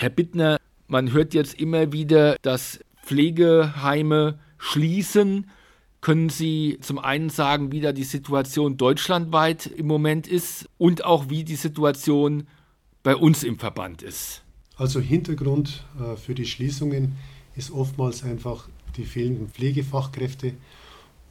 Herr Bittner, man hört jetzt immer wieder, dass Pflegeheime schließen. Können Sie zum einen sagen, wie da die Situation deutschlandweit im Moment ist und auch wie die Situation bei uns im Verband ist? Also Hintergrund äh, für die Schließungen ist oftmals einfach die fehlenden Pflegefachkräfte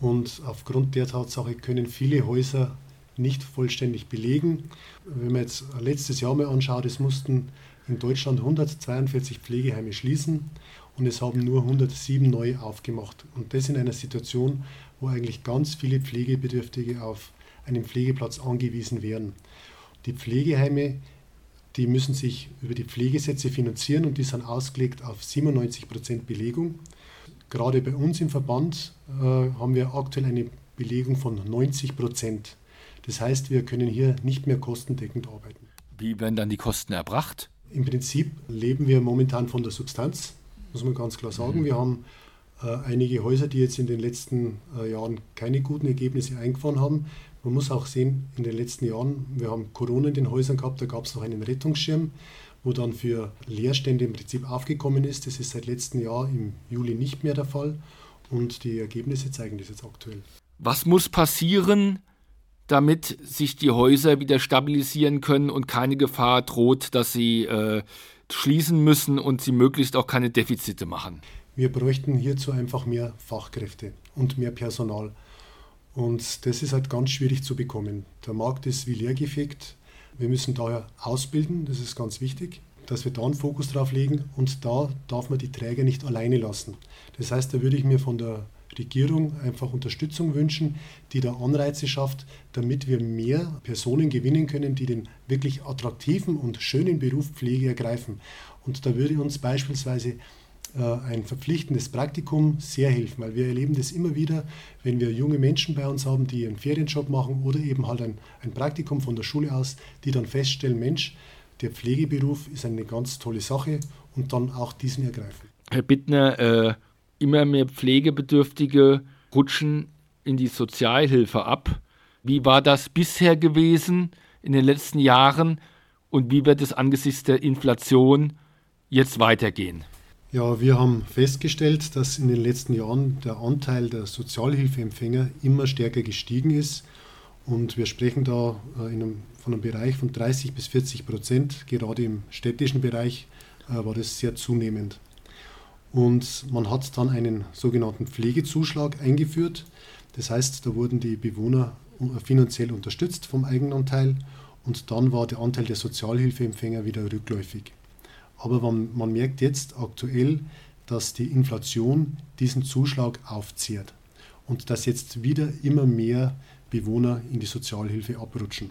und aufgrund der Tatsache können viele Häuser nicht vollständig belegen. Wenn man jetzt letztes Jahr mal anschaut, es mussten in Deutschland 142 Pflegeheime schließen und es haben nur 107 neu aufgemacht. Und das in einer Situation, wo eigentlich ganz viele Pflegebedürftige auf einen Pflegeplatz angewiesen wären. Die Pflegeheime, die müssen sich über die Pflegesätze finanzieren und die sind ausgelegt auf 97 Prozent Belegung. Gerade bei uns im Verband äh, haben wir aktuell eine Belegung von 90 Prozent. Das heißt, wir können hier nicht mehr kostendeckend arbeiten. Wie werden dann die Kosten erbracht? Im Prinzip leben wir momentan von der Substanz, muss man ganz klar sagen. Mhm. Wir haben äh, einige Häuser, die jetzt in den letzten äh, Jahren keine guten Ergebnisse eingefahren haben. Man muss auch sehen, in den letzten Jahren, wir haben Corona in den Häusern gehabt, da gab es noch einen Rettungsschirm, wo dann für Leerstände im Prinzip aufgekommen ist. Das ist seit letztem Jahr im Juli nicht mehr der Fall und die Ergebnisse zeigen das jetzt aktuell. Was muss passieren, damit sich die Häuser wieder stabilisieren können und keine Gefahr droht, dass sie äh, schließen müssen und sie möglichst auch keine Defizite machen. Wir bräuchten hierzu einfach mehr Fachkräfte und mehr Personal. Und das ist halt ganz schwierig zu bekommen. Der Markt ist wie leergefegt. Wir müssen daher ausbilden, das ist ganz wichtig, dass wir da einen Fokus drauf legen und da darf man die Träger nicht alleine lassen. Das heißt, da würde ich mir von der Regierung einfach Unterstützung wünschen, die da Anreize schafft, damit wir mehr Personen gewinnen können, die den wirklich attraktiven und schönen Beruf Pflege ergreifen. Und da würde uns beispielsweise äh, ein verpflichtendes Praktikum sehr helfen, weil wir erleben das immer wieder, wenn wir junge Menschen bei uns haben, die einen Ferienjob machen oder eben halt ein, ein Praktikum von der Schule aus, die dann feststellen, Mensch, der Pflegeberuf ist eine ganz tolle Sache und dann auch diesen ergreifen. Herr Bittner, äh, immer mehr Pflegebedürftige rutschen in die Sozialhilfe ab. Wie war das bisher gewesen in den letzten Jahren und wie wird es angesichts der Inflation jetzt weitergehen? Ja, wir haben festgestellt, dass in den letzten Jahren der Anteil der Sozialhilfeempfänger immer stärker gestiegen ist. Und wir sprechen da äh, einem, von einem Bereich von 30 bis 40 Prozent. Gerade im städtischen Bereich äh, war das sehr zunehmend. Und man hat dann einen sogenannten Pflegezuschlag eingeführt. Das heißt, da wurden die Bewohner finanziell unterstützt vom Eigenanteil und dann war der Anteil der Sozialhilfeempfänger wieder rückläufig. Aber man, man merkt jetzt aktuell, dass die Inflation diesen Zuschlag aufzehrt und dass jetzt wieder immer mehr Bewohner in die Sozialhilfe abrutschen.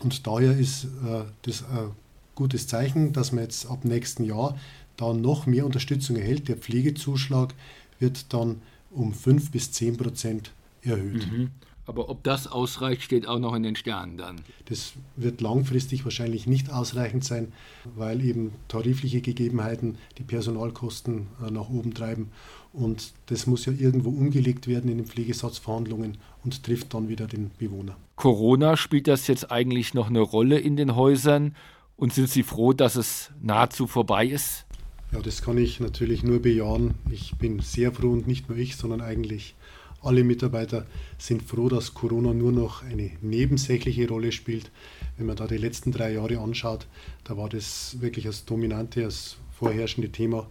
Und daher ist äh, das ein gutes Zeichen, dass man jetzt ab nächsten Jahr da noch mehr Unterstützung erhält. Der Pflegezuschlag wird dann um 5 bis 10 Prozent erhöht. Mhm. Aber ob das ausreicht, steht auch noch in den Sternen dann. Das wird langfristig wahrscheinlich nicht ausreichend sein, weil eben tarifliche Gegebenheiten die Personalkosten äh, nach oben treiben. Und das muss ja irgendwo umgelegt werden in den Pflegesatzverhandlungen und trifft dann wieder den Bewohner. Corona spielt das jetzt eigentlich noch eine Rolle in den Häusern? Und sind Sie froh, dass es nahezu vorbei ist? Ja, das kann ich natürlich nur bejahen. Ich bin sehr froh und nicht nur ich, sondern eigentlich alle Mitarbeiter sind froh, dass Corona nur noch eine nebensächliche Rolle spielt. Wenn man da die letzten drei Jahre anschaut, da war das wirklich das dominante, das vorherrschende Thema,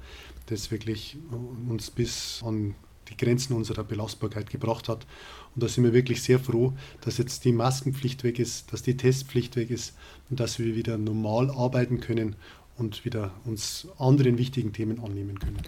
das wirklich uns bis an die Grenzen unserer Belastbarkeit gebracht hat. Und da sind wir wirklich sehr froh, dass jetzt die Maskenpflicht weg ist, dass die Testpflicht weg ist und dass wir wieder normal arbeiten können und wieder uns anderen wichtigen Themen annehmen können.